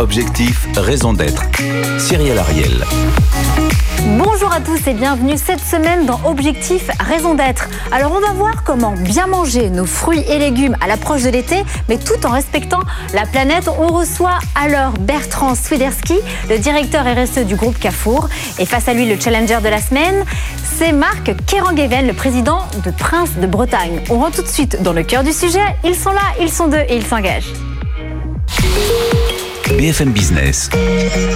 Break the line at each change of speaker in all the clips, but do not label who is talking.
Objectif, raison d'être. Cyril Ariel.
Bonjour à tous et bienvenue cette semaine dans Objectif Raison d'être. Alors on va voir comment bien manger nos fruits et légumes à l'approche de l'été, mais tout en respectant la planète. On reçoit alors Bertrand Swiderski, le directeur RSE du groupe Carrefour. Et face à lui, le challenger de la semaine, c'est Marc Kerangeven, le président de Prince de Bretagne. On rentre tout de suite dans le cœur du sujet. Ils sont là, ils sont deux et ils s'engagent.
BFM Business.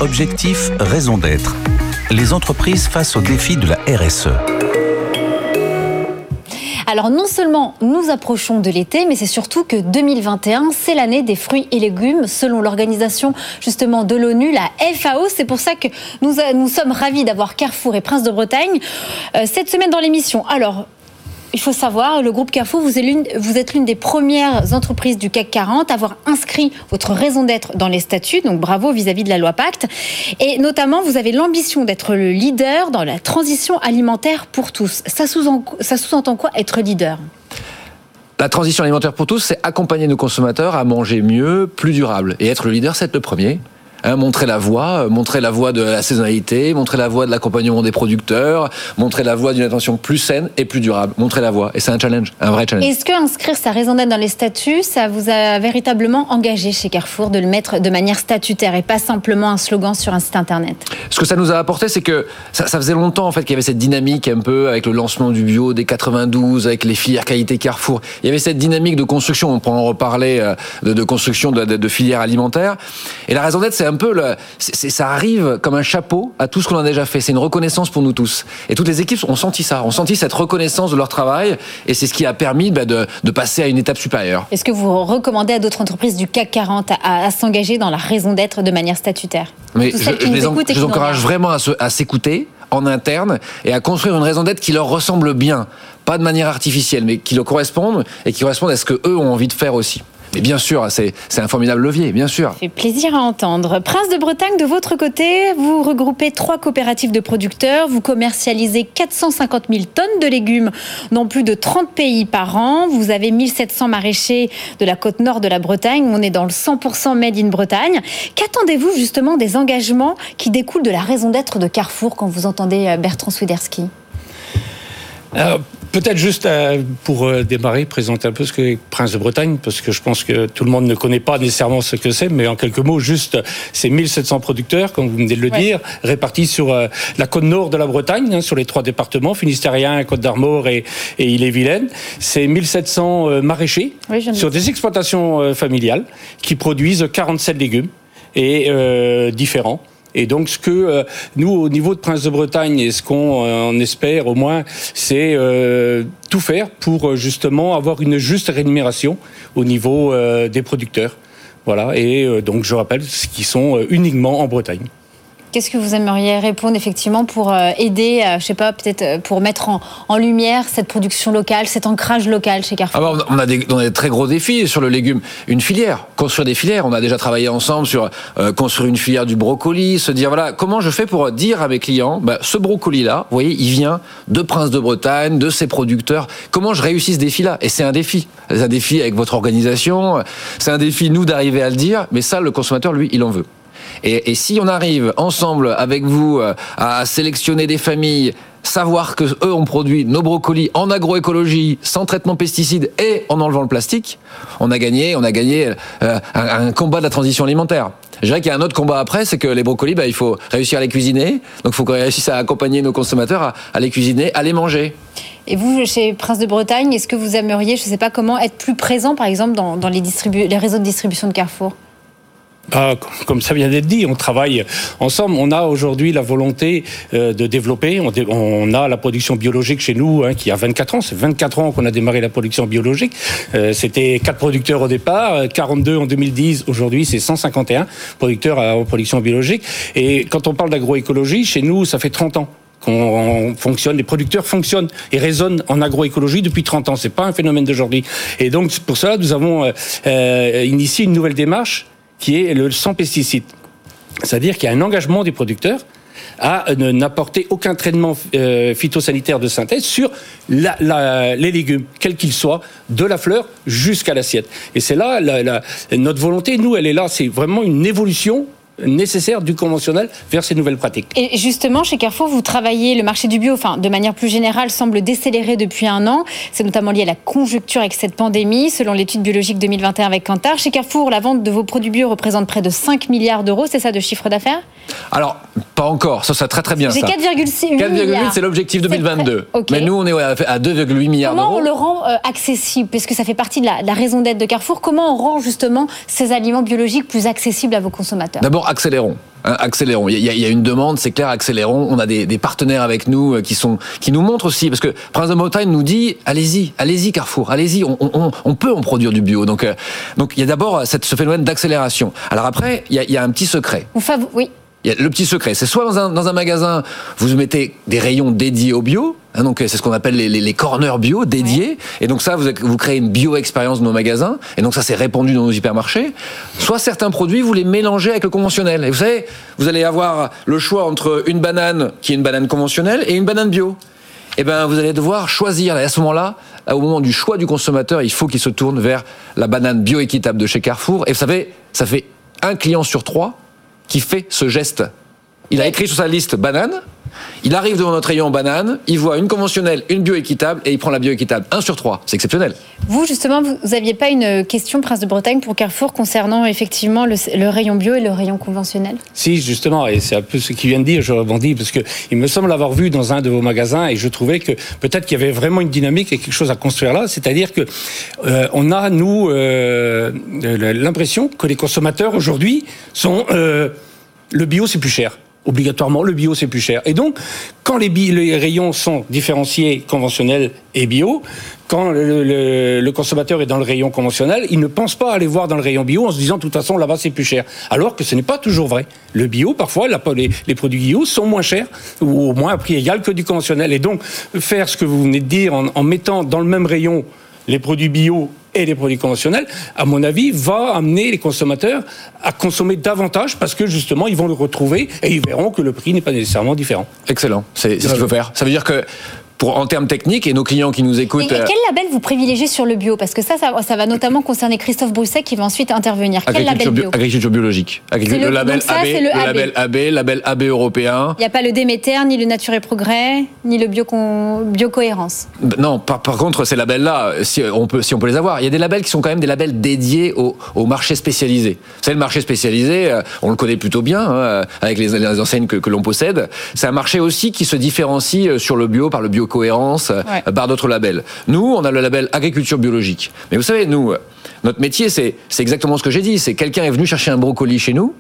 Objectif, raison d'être les entreprises face aux défis de la RSE.
Alors non seulement nous approchons de l'été, mais c'est surtout que 2021, c'est l'année des fruits et légumes, selon l'organisation justement de l'ONU, la FAO. C'est pour ça que nous, nous sommes ravis d'avoir Carrefour et Prince de Bretagne euh, cette semaine dans l'émission. Alors, il faut savoir, le groupe Carrefour, vous êtes l'une des premières entreprises du CAC 40 à avoir inscrit votre raison d'être dans les statuts, donc bravo vis-à-vis de la loi Pacte. Et notamment, vous avez l'ambition d'être le leader dans la transition alimentaire pour tous. Ça sous-entend quoi être leader?
La transition alimentaire pour tous, c'est accompagner nos consommateurs à manger mieux, plus durable. Et être le leader, c'est être le premier. Hein, montrer la voie, euh, montrer la voie de la saisonnalité, montrer la voie de l'accompagnement des producteurs, montrer la voie d'une attention plus saine et plus durable. Montrer la voie. Et c'est un challenge, un vrai challenge.
Est-ce que inscrire sa raison d'être dans les statuts, ça vous a véritablement engagé chez Carrefour de le mettre de manière statutaire et pas simplement un slogan sur un site internet?
Ce que ça nous a apporté, c'est que ça, faisait longtemps en fait qu'il y avait cette dynamique un peu avec le lancement du bio des 92, avec les filières qualité Carrefour. Il y avait cette dynamique de construction. On peut en reparler euh, de, construction de, de filières alimentaires. Et la raison d'être, c'est un peu le, ça arrive comme un chapeau à tout ce qu'on a déjà fait. C'est une reconnaissance pour nous tous. Et toutes les équipes ont senti ça, ont senti cette reconnaissance de leur travail, et c'est ce qui a permis bah, de, passer à une étape supérieure.
Est-ce que vous recommandez à d'autres entreprises du CAC 40 à, s'engager dans la raison d'être de manière statutaire?
Mais je, les, encourage vraiment à s'écouter en interne et à construire une raison d'être qui leur ressemble bien, pas de manière artificielle, mais qui leur corresponde et qui corresponde à ce que eux ont envie de faire aussi. Mais bien sûr, c'est un formidable levier, bien sûr.
Ça fait plaisir à entendre. Prince de Bretagne, de votre côté, vous regroupez trois coopératives de producteurs, vous commercialisez 450 000 tonnes de légumes dans plus de 30 pays par an, vous avez 1700 maraîchers de la côte nord de la Bretagne, on est dans le 100% made in Bretagne. Qu'attendez-vous justement des engagements qui découlent de la raison d'être de Carrefour quand vous entendez euh, Bertrand Swiderski?
Euh, Peut-être juste euh, pour euh, démarrer, présenter un peu ce qu'est Prince de Bretagne, parce que je pense que tout le monde ne connaît pas nécessairement ce que c'est, mais en quelques mots, juste, c'est 1700 producteurs, comme vous venez de le dire, répartis sur euh, la côte nord de la Bretagne, hein, sur les trois départements, Finistérien, Côte d'Armor et, et Ille-et-Vilaine. C'est 1700 maraîchers sur des exploitations familiales qui produisent 47 légumes et différents. Et donc, ce que euh, nous, au niveau de Prince de Bretagne, et ce qu'on euh, espère au moins, c'est euh, tout faire pour justement avoir une juste rémunération au niveau des producteurs. Voilà. Et donc, je rappelle, ce qui sont uniquement en Bretagne.
Qu'est-ce que vous aimeriez répondre effectivement pour euh, aider, euh, je sais pas, peut-être euh, pour mettre en, lumière cette production locale, cet ancrage local chez Carrefour?
Ah bah, on, a des, très gros défis sur le légume. Une filière, construire des filières. On a déjà travaillé ensemble sur construire une filière du brocoli, se dire voilà comment je fais pour dire à mes clients, bah, ce brocoli-là, vous voyez, il vient de Prince de Bretagne, de ses producteurs. Comment je réussis ce défi-là? Et c'est un défi. C'est un défi avec votre organisation. C'est un défi nous d'arriver à le dire. Mais ça, le consommateur, lui, il en veut. Et, si on arrive ensemble avec vous euh, à sélectionner des familles savoir que eux ont produit nos brocolis en agroécologie, sans traitement pesticides et en enlevant le plastique, on a gagné, on a gagné euh, un, combat de la transition alimentaire. Je dirais qu'il y a un autre combat après, c'est que les brocolis, bah, il faut réussir à les cuisiner. Donc il faut qu'on réussisse à accompagner nos consommateurs à, les cuisiner, à les manger.
Et vous, chez Prince de Bretagne, est-ce que vous aimeriez, je ne sais pas comment, être plus présent, par exemple, dans, les, les réseaux de distribution de Carrefour?
Ah, comme ça vient d'être dit, on travaille ensemble. On a aujourd'hui la volonté euh, de développer. On, a la production biologique chez nous hein, qui a 24 ans. C'est 24 ans qu'on a démarré la production biologique. Euh, c'était 4 producteurs au départ, 42 en 2010. Aujourd'hui, c'est 151 producteurs en production biologique. Et quand on parle d'agroécologie, chez nous, ça fait 30 ans qu'on fonctionne, les producteurs fonctionnent et résonnent en agroécologie depuis 30 ans. C'est pas un phénomène d'aujourd'hui. Et donc, pour cela, nous avons euh, initié une nouvelle démarche qui est le sans pesticides. C'est-à-dire qu'il y a un engagement des producteurs à n'apporter aucun traitement phytosanitaire de synthèse sur les légumes, quels qu'ils soient, de la fleur jusqu'à l'assiette. Et c'est là notre volonté, nous, elle est là, c'est vraiment une évolution nécessaire du conventionnel vers ces nouvelles pratiques.
Et justement, chez Carrefour, vous travaillez le marché du bio, enfin, de manière plus générale, semble décélérer depuis un an. C'est notamment lié à la conjoncture avec cette pandémie, selon l'étude biologique 2021 avec Kantar. Chez Carrefour, la vente de vos produits bio représente près de 5 milliards d'euros, c'est ça de chiffre d'affaires?
Alors, pas encore, ça serait très très bien.
C'est 4,6
4,8 c'est l'objectif 2022. Mais nous, on est à 2,8 milliards d'euros.
Comment on le rend euh, accessible? Puisque ça fait partie de la, de la raison d'être de Carrefour. Comment on rend justement ces aliments biologiques plus accessibles à vos consommateurs?
D'abord, accélérons. Hein, accélérons. Il y, a, une demande, c'est clair, accélérons. On a des, partenaires avec nous euh, qui sont qui nous montrent aussi, parce que Prince de Bretagne nous dit allez-y, allez-y Carrefour, allez-y, on, peut en produire du bio. Donc, euh, donc il y a d'abord ce phénomène d'accélération. Alors après, il y, a, il y a un petit secret.
Oui
le petit secret, c'est soit dans un, dans un, magasin, vous mettez des rayons dédiés au bio, hein, donc c'est ce qu'on appelle les, les, corners bio dédiés, et donc ça, vous, vous créez une bio-expérience dans nos magasins, et donc ça, c'est répandu dans nos hypermarchés. Soit certains produits, vous les mélangez avec le conventionnel. Et vous savez, vous allez avoir le choix entre une banane qui est une banane conventionnelle et une banane bio. Eh ben, vous allez devoir choisir. Et à ce moment-là, au moment du choix du consommateur, il faut qu'il se tourne vers la banane bio-équitable de chez Carrefour. Et vous savez, ça fait un client sur trois qui fait ce geste. Il a écrit sur sa liste banane. Il arrive devant notre rayon banane, il voit une conventionnelle, une bioéquitable et il prend la bioéquitable. Un sur trois, c'est exceptionnel.
Vous, justement, vous n'aviez pas une question, Prince de Bretagne, pour Carrefour concernant effectivement le, rayon bio et le rayon conventionnel?
Si, justement, et c'est un peu ce qu'il vient de dire, je rebondis, parce qu'il me semble l'avoir vu dans un de vos magasins et je trouvais que peut-être qu'il y avait vraiment une dynamique et quelque chose à construire là, c'est-à-dire que euh, on a, nous, euh, l'impression que les consommateurs aujourd'hui sont... Euh, le bio, c'est plus cher obligatoirement, le bio c'est plus cher. Et donc, quand les, rayons sont différenciés conventionnels et bio, quand le, consommateur est dans le rayon conventionnel, il ne pense pas aller voir dans le rayon bio en se disant de toute façon là-bas c'est plus cher. Alors que ce n'est pas toujours vrai. Le bio, parfois, les, les, produits bio sont moins chers ou au moins à prix égal que du conventionnel. Et donc, faire ce que vous venez de dire en mettant dans le même rayon les produits bio et les produits conventionnels, à mon avis, va amener les consommateurs à consommer davantage parce que justement, ils vont le retrouver et ils verront que le prix n'est pas nécessairement différent.
Excellent, c'est ce qu'il faut faire. Ça veut dire que pour, en termes techniques et nos clients qui nous écoutent. Et,
quel label vous privilégiez sur le bio? Parce que ça, ça, va notamment concerner Christophe Brousset qui va ensuite intervenir.
Quel label bio Agriculture biologique. le, label AB, le, label AB, label AB européen.
Il n'y a pas le Déméter, ni le Nature et Progrès, ni le bio Biocohérence.
Non, par, par contre, ces labels-là, si on, peut, si on peut les avoir, il y a des labels qui sont quand même des labels dédiés au, au marché spécialisé. C'est le marché spécialisé, euh, on le connaît plutôt bien hein, avec les, les enseignes que, que l'on possède. C'est un marché aussi qui se différencie euh, sur le bio par le bio cohérence euh, par d'autres labels. Nous, on a le label agriculture biologique. Mais vous savez, nous, euh, notre métier, c'est exactement ce que j'ai dit. C'est quelqu'un est venu chercher un brocoli chez nous,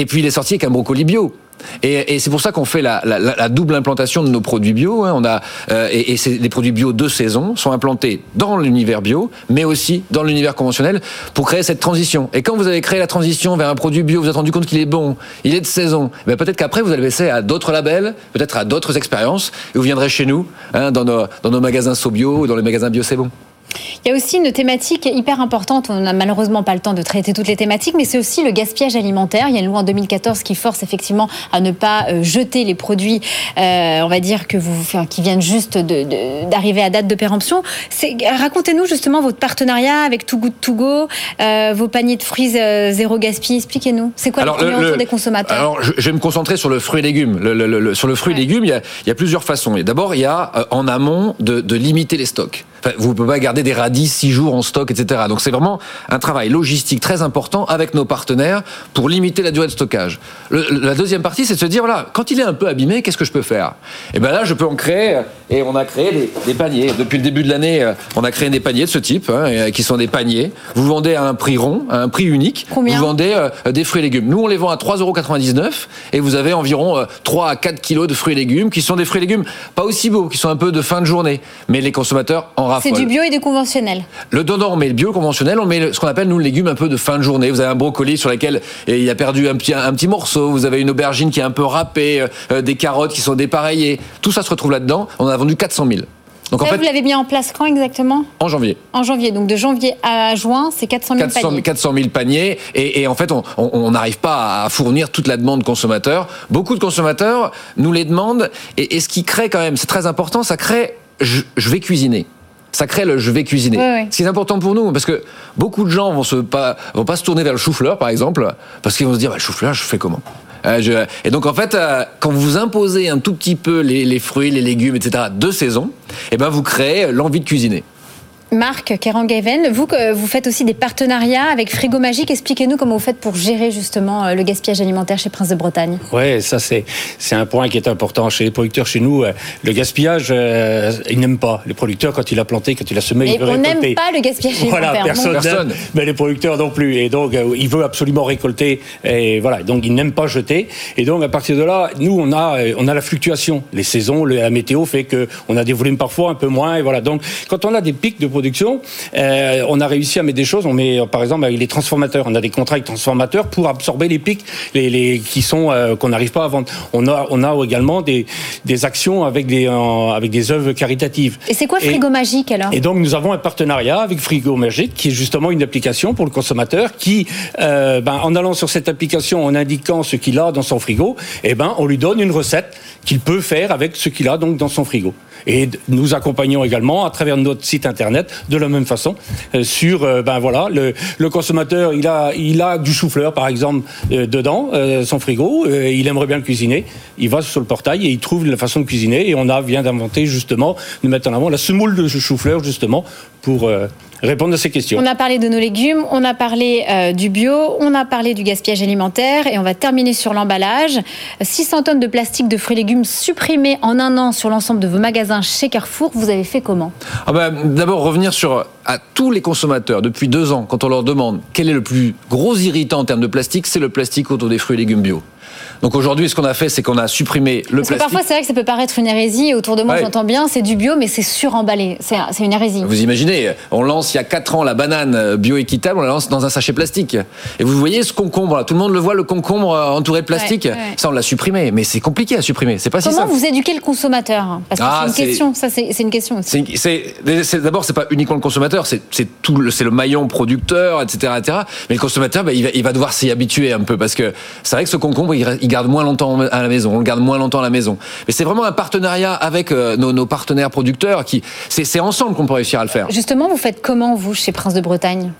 et puis il est sorti avec un brocoli bio. Et, c'est pour ça qu'on fait la, double implantation de nos produits bio. Hein. On a euh, et, les produits bio de saison sont implantés dans l'univers bio, mais aussi dans l'univers conventionnel pour créer cette transition. Et quand vous avez créé la transition vers un produit bio, vous vous êtes rendu compte qu'il est bon, il est de saison. Mais peut-être qu'après vous allez laisser à d'autres labels, peut-être à d'autres expériences, et vous viendrez chez nous, hein, dans, nos, dans nos magasins SoBio ou dans les magasins Bio C'est Bon.
Il y a aussi une thématique hyper importante. On n'a malheureusement pas le temps de traiter toutes les thématiques, mais c'est aussi le gaspillage alimentaire. Il y a une loi en 2014 qui force effectivement à ne pas euh, jeter les produits, euh, on va dire que vous, qui viennent juste d'arriver à date de péremption. Racontez-nous justement votre partenariat avec Too Good To Go, euh, vos paniers de fruits zéro gaspillage. Expliquez-nous. C'est quoi le, des consommateurs?
Alors, je, vais me concentrer sur le fruit et légumes. sur le fruit et légumes, il y, a, plusieurs façons. D'abord, il y a en amont de, de limiter les stocks. Enfin, vous ne pouvez pas garder des radis six jours en stock, etc. Donc c'est vraiment un travail logistique très important avec nos partenaires pour limiter la durée de stockage. la deuxième partie, c'est de se dire voilà, quand il est un peu abîmé, qu'est-ce que je peux faire? Et eh ben là, je peux en créer. Et on a créé des, paniers. Depuis le début de l'année, euh, on a créé des paniers de ce type, hein, euh, qui sont des paniers. Vous vendez à un prix rond, à un prix unique.
Combien?
Vous vendez euh, des fruits et légumes. Nous, on les vend à 3,99€ et vous avez environ 3 à 4 kilos de fruits et légumes qui sont des fruits et légumes pas aussi beaux, qui sont un peu de fin de journée. Mais les consommateurs en
c'est du bio et du conventionnel.
Le donnant, on met le bio conventionnel, on met ce qu'on appelle nous le légume un peu de fin de journée. Vous avez un brocoli sur lequel il a perdu un petit, un petit morceau, vous avez une aubergine qui est un peu râpée, euh, des carottes qui sont dépareillées. Tout ça se retrouve là-dedans. On a vendu 400 000. Donc en fait,
vous l'avez mis en place quand exactement?
En janvier.
En janvier. Donc de janvier à juin, c'est 400 000
400,
paniers.
400 000 paniers et, et en fait on- n'arrive pas à fournir toute la demande consommateur. Beaucoup de consommateurs nous les demandent et, et ce qui crée quand même, c'est très important, ça crée je, je vais cuisiner. Ça crée le je vais cuisiner.
Ouais.
Ce qui est important pour nous parce que beaucoup de gens vont se pas vont pas se tourner vers le chou-fleur par exemple parce qu'ils vont se dire bah, le chou-fleur je fais comment? Euh, je- Et donc en fait, euh, quand vous imposez un tout petit peu les, les fruits, les légumes, etc. de saison, eh ben vous créez l'envie de cuisiner.
Marc Kerangaven, vous, vous faites aussi des partenariats avec Frigo Magique. Expliquez-nous comment vous faites pour gérer justement euh, le gaspillage alimentaire chez Prince de Bretagne.
Ouais, ça c'est c'est un point qui est important chez les producteurs. Chez nous, euh, le gaspillage, euh, ils n'aiment pas. Les producteurs, quand il a planté, quand il a semé,
Et
il veut
on n'aime
récolter.
pas le gaspillage
Voilà,
alimentaire.
personne, n'aime, mais les producteurs non plus. Et donc, euh, il veut absolument récolter. Et voilà, donc il n'aime pas jeter. Et donc, à partir de là, nous, on a, on a la fluctuation. Les saisons, le- la météo fait que on a des volumes parfois un peu moins. Et voilà. Donc, quand on a des pics de production, euh, on a réussi à mettre des choses. On met, euh, par exemple, avec les transformateurs. On a des contrats avec transformateurs pour absorber les pics, les, les qui sont euh, qu'on n'arrive pas à vendre. On a, on a également des, des actions avec des, euh, avec des œuvres caritatives.
Et c'est quoi
Et-
Frigo Magique alors?
et donc nous avons un partenariat avec Frigo Magique, qui est justement une application pour le consommateur, qui, ben, en allant sur cette application, en indiquant ce qu'il a dans son frigo, eh ben, on lui donne une recette qu'il peut faire avec ce qu'il a donc dans son frigo. Et nous accompagnons également à travers notre site internet de la même façon euh, sur euh, ben voilà le, le consommateur il a il a du chou-fleur par exemple euh, dedans son frigo il aimerait bien le cuisiner. Il va sur le portail et il trouve la façon de cuisiner. Et on a vient d'inventer justement de mettre en avant la semoule de chou-fleur justement pour répondre à ces questions.
On a parlé de nos légumes, on a parlé euh, du bio, on a parlé du gaspillage alimentaire et on va terminer sur l'emballage. 600 tonnes de plastique de fruits et légumes supprimés en un an sur l'ensemble de vos magasins chez Carrefour. Vous avez fait comment?
Ah bah, D'abord, revenir sur à tous les consommateurs depuis deux ans, quand on leur demande quel est le plus gros irritant en termes de plastique, c'est le plastique autour des fruits et légumes bio. Donc aujourd'hui, ce qu'on a fait, c'est qu'on a supprimé le
Parce que
plastique.
parfois, c'est vrai que ça peut paraître une hérésie. Et autour de moi,
Ouais.
j'entends bien, c'est du bio, mais c'est suremballé. C'est une hérésie.
Vous imaginez, on lance il y a 4 ans la banane bio-équitable, on la lance dans un sachet plastique. Et vous voyez ce concombre, là, tout le monde le voit, le concombre euh, entouré de plastique.
Ouais, ouais.
Ça, on l'a supprimé, mais c'est compliqué à supprimer. C'est pas si
Comment
simple.
vous éduquez le consommateur? Parce que
Ah,
c'est une question. Ça, c'est une question aussi.
D'abord, c'est pas uniquement le consommateur, c'est tout, le- le maillon producteur, etc., etc. Mais le consommateur, bah, il, va, il va devoir s'y habituer un peu parce que c'est vrai que ce concombre, il, il moins longtemps à la maison, on le garde moins longtemps à la maison. Mais c'est vraiment un partenariat avec euh, nos, partenaires producteurs qui, c'est ensemble qu'on peut réussir à le faire.
Justement, vous faites comment, vous, chez Prince de Bretagne?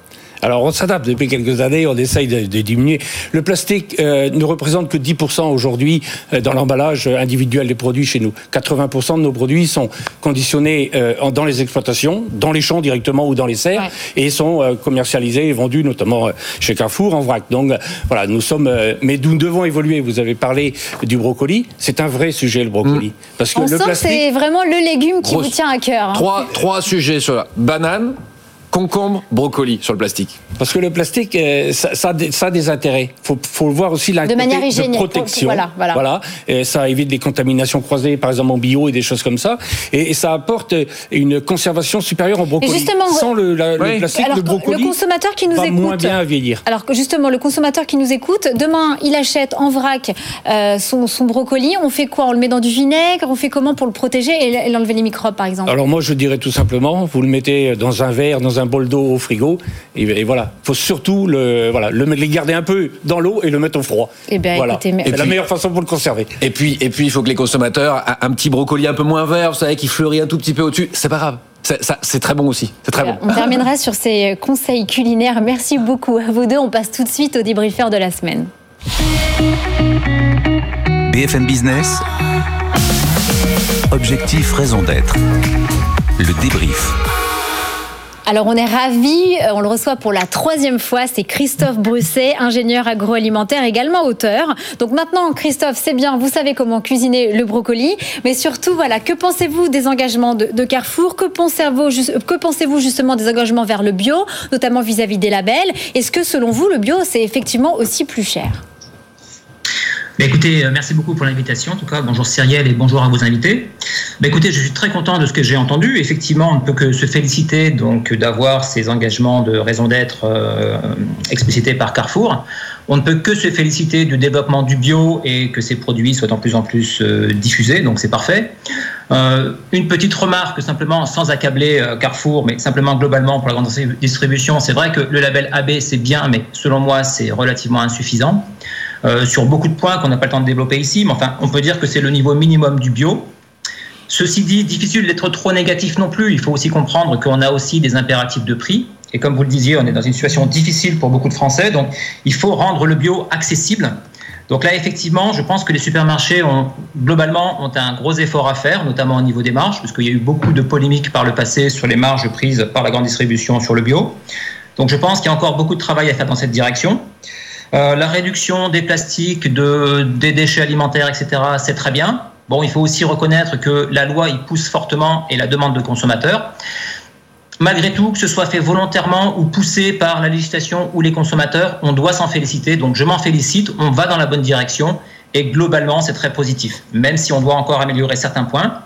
Alors on s'adapte depuis quelques années, on essaye de, de diminuer. Le plastique euh, ne représente que 10% aujourd'hui euh, dans l'emballage individuel des produits chez nous. 80% de nos produits sont conditionnés euh, dans les exploitations, dans les champs directement ou dans les serres,
Ouais.
et sont euh, commercialisés et vendus notamment euh, chez Carrefour en vrac. Donc voilà, nous sommes, euh, mais nous devons évoluer. Vous avez parlé du brocoli, c'est un vrai sujet le brocoli, parce que
On
le
sent que
plastique.
c'est vraiment le légume qui
Grosse-
vous tient à cœur. hein.
Trois, trois sujets sur la banane, concombre, brocoli sur le plastique.
Parce que le plastique, euh, ça, ça, a des- ça a des intérêts. Il faut, faut voir aussi la
De manière hygiénique,
de protection.
voilà, voilà.
Et ça évite des contaminations croisées, par exemple en bio et des choses comme ça. Et, et ça apporte une conservation supérieure en brocoli.
Et justement,
Sans le, la- le
Oui.
plastique,
Alors,
le brocoli
le consommateur qui nous
va
écoute,
moins bien à vieillir.
Alors que justement, le consommateur qui nous écoute, demain, il achète en vrac euh, son, son brocoli. On fait quoi? On le met dans du vinaigre? On fait comment pour le protéger et et l'enlever les microbes, par exemple?
Alors moi, je dirais tout simplement, vous le mettez dans un verre, dans un bol d'eau au frigo, et, et voilà. Il faut surtout le, voilà, le, les garder un peu dans l'eau et le mettre au froid.
Eh ben,
voilà. C'est
Et
la meilleure façon pour le conserver.
Et puis, et puis, il faut que les consommateurs, un, un petit brocoli un peu moins vert, vous savez, qui fleurit un tout petit peu au-dessus, c'est pas grave. C'est ça- c'est très bon aussi. C'est très bon.
On terminera sur ces conseils culinaires. Merci beaucoup à vous deux. On passe tout de suite au débriefeur de la semaine.
BFM Business. Objectif, raison d'être. Le débrief.
Alors on est ravis, euh, on le reçoit pour la troisième fois, c'est Christophe Brusset, ingénieur agroalimentaire, également auteur. Donc maintenant Christophe, c'est bien, vous savez comment cuisiner le brocoli, mais surtout voilà, que pensez-vous des engagements de, Carrefour? Que pensez-vous ju- que pensez-vous justement des engagements vers le bio, notamment vis-à-vis des labels? Est-ce que selon vous le bio c'est effectivement aussi plus cher?
Bah, écoutez, euh, merci beaucoup pour l'invitation. En tout cas, bonjour Cyrielle et bonjour à vos invités. Bah, écoutez, je suis très content de ce que j'ai entendu. Effectivement, on ne peut que se féliciter donc d'avoir ces engagements de raison d'être euh, explicités par Carrefour. On ne peut que se féliciter du développement du bio et que ces produits soient en plus en plus euh, diffusés, donc c'est parfait. Une petite remarque simplement, sans accabler Carrefour, mais simplement globalement pour la grande distribution, c'est vrai que le label AB c'est bien, mais selon moi c'est relativement insuffisant. Sur beaucoup de points qu'on n'a pas le temps de développer ici, mais enfin on peut dire que c'est le niveau minimum du bio. Ceci dit, difficile d'être trop négatif non plus. Il faut aussi comprendre qu'on a aussi des impératifs de prix. Et comme vous le disiez, on est dans une situation difficile pour beaucoup de Français, donc il faut rendre le bio accessible. Donc là, effectivement, je pense que les supermarchés ont globalement ont un gros effort à faire, notamment au niveau des marges, puisqu'il y a eu beaucoup de polémiques par le passé sur les marges prises par la grande distribution sur le bio. Donc je pense qu'il y a encore beaucoup de travail à faire dans cette direction. Euh, la réduction des plastiques, de, des déchets alimentaires, etc., c'est très bien. Bon, il faut aussi reconnaître que la loi y pousse fortement et la demande de consommateurs malgré tout, que ce soit fait volontairement ou poussé par la législation ou les consommateurs, on doit s'en féliciter. Donc je m'en félicite, on va dans la bonne direction et globalement c'est très positif, même si on doit encore améliorer certains points.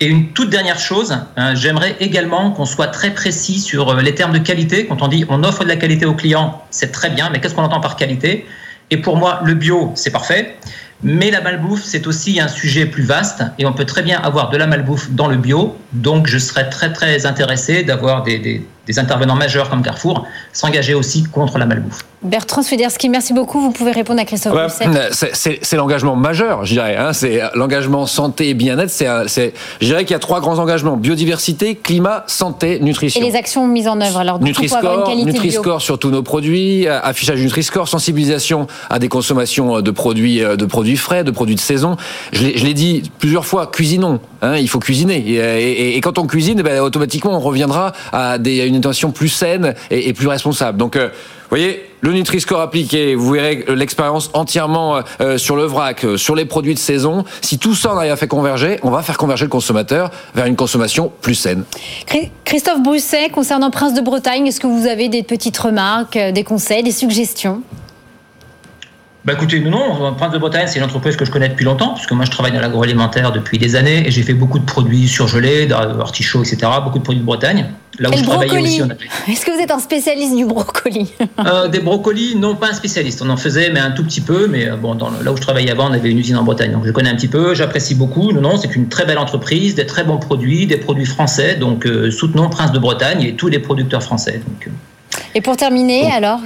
Et une toute dernière chose, hein, j'aimerais également qu'on soit très précis sur euh, les termes de qualité. Quand on dit on offre de la qualité aux clients, c'est très bien, mais qu'est-ce qu'on entend par qualité? Et pour moi, le bio, c'est parfait. Mais la malbouffe, c'est aussi un sujet plus vaste et on peut très bien avoir de la malbouffe dans le bio. Donc, je serais très, très intéressé d'avoir des, des, des intervenants majeurs comme Carrefour s'engager aussi contre la malbouffe.
Bertrand Swiderski, merci beaucoup. Vous pouvez répondre à Christophe ouais,
C'est l'engagement majeur, je dirais. Hein. C'est l'engagement santé et bien-être. C'est, je dirais qu'il y a trois grands engagements biodiversité, climat, santé, nutrition.
Et les actions mises en œuvre. Alors,
Nutri-Score, Nutri-Score sur tous nos produits, affichage Nutri-Score, sensibilisation à des consommations de produits, de produits frais, de produits de saison. Je l'ai dit plusieurs fois, cuisinons. Hein, il faut cuisiner. Et, quand on cuisine, ben, automatiquement, on reviendra à, une intention plus saine et, plus responsable. Donc, euh, vous voyez, le Nutri-Score appliqué, vous verrez l'expérience entièrement euh, euh, sur le vrac, sur les produits de saison. Si tout ça on à faire converger, on va faire converger le consommateur vers une consommation plus saine.
Christophe Brousset, concernant Prince de Bretagne, est-ce que vous avez des petites remarques, des conseils, des suggestions?
Bah écoutez, non, non, Prince de Bretagne, c'est une entreprise que je connais depuis longtemps, puisque moi je travaille dans l'agroalimentaire depuis des années et j'ai fait beaucoup de produits surgelés, artichauts, etc., beaucoup de produits de Bretagne.
Là où je travaillais aussi, on avait... Est-ce que vous êtes un spécialiste du brocoli?
Euh, Des brocolis, non, pas un spécialiste. On en faisait, mais un tout petit peu. Mais euh, bon, dans là où je travaillais avant, on avait une usine en Bretagne, donc je connais un petit peu. J'apprécie beaucoup. Non, non, c'est une très belle entreprise, des très bons produits, des produits français. Donc euh, soutenons Prince de Bretagne et tous les producteurs français. Donc,
et pour terminer, alors,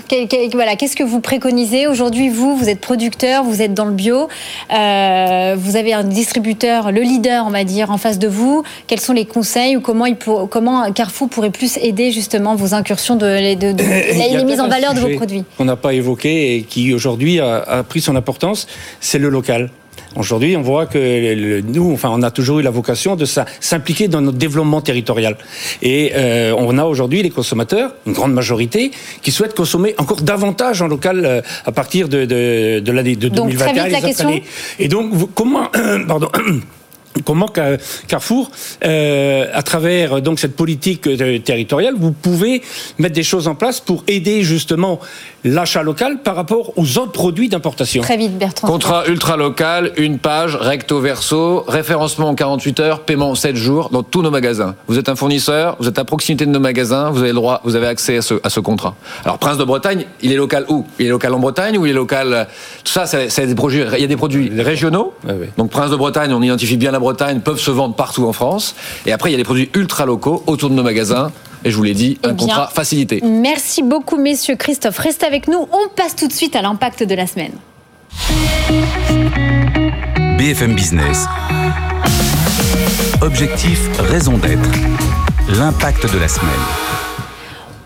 voilà, qu'est-ce que vous préconisez aujourd'hui Vous, vous êtes producteur, vous êtes dans le bio, euh, vous avez un distributeur, le leader, on va dire, en face de vous. Quels sont les conseils ou comment, il pour, comment Carrefour pourrait plus aider justement vos incursions de, de, de, les mises en valeur de vos produits
On n'a pas évoqué et qui aujourd'hui a, a pris son importance, c'est le local. Aujourd'hui, on voit que nous, enfin, on a toujours eu la vocation de s'impliquer dans notre développement territorial. Et euh, on a aujourd'hui les consommateurs, une grande majorité, qui souhaitent consommer encore davantage en local euh, à partir de, de, de l'année de 2021.
la question.
Et donc, comment, pardon. Comment Carrefour, euh, à travers donc cette politique euh, territoriale, vous pouvez mettre des choses en place pour aider justement l'achat local par rapport aux autres produits d'importation.
Très vite, Bertrand.
Contrat ultra local, une page, recto verso, référencement en 48 heures, paiement en 7 jours dans tous nos magasins. Vous êtes un fournisseur, vous êtes à proximité de nos magasins, vous avez le droit, vous avez accès à ce, à ce contrat. Alors Prince de Bretagne, il est local où? Il est local en Bretagne ou il est local Tout ça, c'est des produits. Il y a des produits régionaux? Ah oui. Donc Prince de Bretagne, on identifie bien la Bretagne, peuvent se vendre partout en France. Et après, il y a des produits ultra locaux autour de nos magasins. Et je vous l'ai dit, un eh contrat facilité.
Merci beaucoup, messieurs. Christophe, reste avec nous. On passe tout de suite à l'impact de la semaine.
BFM Business. Objectif, raison d'être. L'impact de la semaine.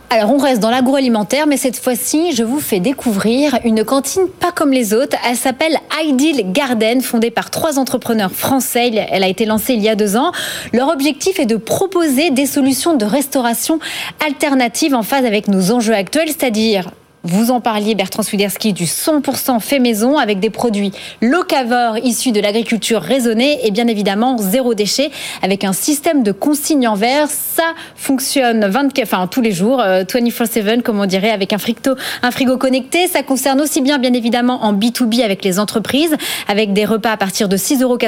Alors on reste dans l'agroalimentaire, mais cette fois-ci, je vous fais découvrir une cantine pas comme les autres. Elle s'appelle Ideal Garden, fondée par trois entrepreneurs français. Elle a été lancée il y a deux ans. Leur objectif est de proposer des solutions de restauration alternatives en phase avec nos enjeux actuels, c'est-à-dire Vous en parliez, Bertrand Swiderski, du 100% fait maison avec des produits locavores issus de l'agriculture raisonnée et bien évidemment zéro déchet avec un système de consigne en verre. Ça fonctionne 24, enfin, tous les jours, 24-7, euh, comme on dirait, avec un, frigo connecté. Ça concerne aussi bien, bien évidemment, en B2B avec les entreprises, avec des repas à partir de 6,80 euros,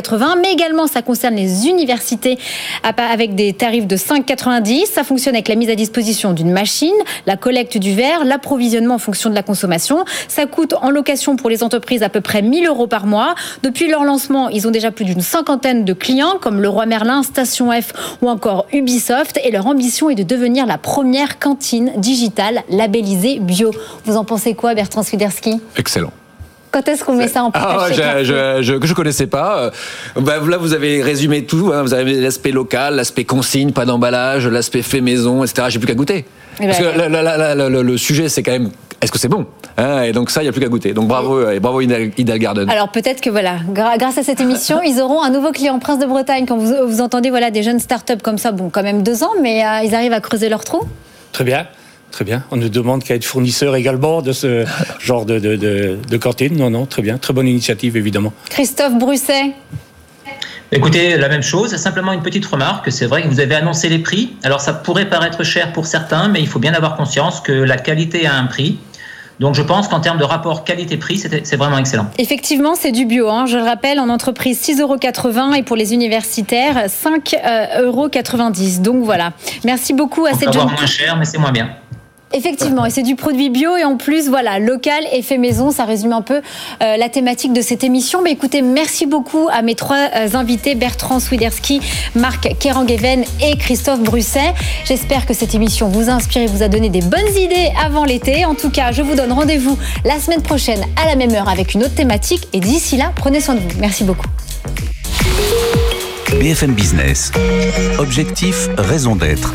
mais également ça concerne les universités avec des tarifs de 5,90. Ça fonctionne avec la mise à disposition d'une machine, la collecte du verre, l'approvisionnement en fonction de la consommation. Ça coûte en location pour les entreprises à peu près 1000 euros par mois. Depuis leur lancement, ils ont déjà plus d'une cinquantaine de clients comme Leroy Merlin, Station F ou encore Ubisoft et leur ambition est de devenir la première cantine digitale labellisée bio. Vous en pensez quoi Bertrand Swiderski?
Excellent.
Quand est-ce qu'on met ça en place
ah, je, je, je, connaissais pas. Euh, bah, là, vous avez résumé tout. Hein. Vous avez l'aspect local, l'aspect consigne, pas d'emballage, l'aspect fait maison, etc. J'ai plus qu'à goûter. Eh Parce ben, que le, sujet, c'est quand même est-ce que c'est bon hein Et donc ça, il n'y a plus qu'à goûter. Donc bravo et bravo Idal Garden.
Alors peut-être que voilà, grâce à cette émission, ils auront un nouveau client Prince de Bretagne. Quand vous, vous entendez voilà des jeunes startups comme ça, bon, quand même deux ans, mais euh, ils arrivent à creuser leur trou.
Très bien. Très bien. On ne demande qu'à être fournisseur également de ce genre de, de, cantine. Non, non, très bien. Très bonne initiative, évidemment.
Christophe Brusset.
Écoutez, la même chose, simplement une petite remarque, c'est vrai que vous avez annoncé les prix. Alors ça pourrait paraître cher pour certains, mais il faut bien avoir conscience que la qualité a un prix. Donc je pense qu'en termes de rapport qualité-prix, c'est vraiment excellent.
Effectivement, c'est du bio. Hein. Je le rappelle, en entreprise 6,80 euros et pour les universitaires 5,90 euros. Donc voilà. Merci beaucoup à
On
cette
jeune... moins cher, mais c'est moins bien.
Effectivement, et c'est du produit bio et en plus, voilà, local et fait maison. Ça résume un peu euh, la thématique de cette émission. Mais écoutez, merci beaucoup à mes trois euh, invités, Bertrand Swiderski, Marc Kerangeven et Christophe Brusset. J'espère que cette émission vous a inspiré, vous a donné des bonnes idées avant l'été. En tout cas, je vous donne rendez-vous la semaine prochaine à la même heure avec une autre thématique. Et d'ici là, prenez soin de vous. Merci beaucoup.
BFM Business. Objectif, raison d'être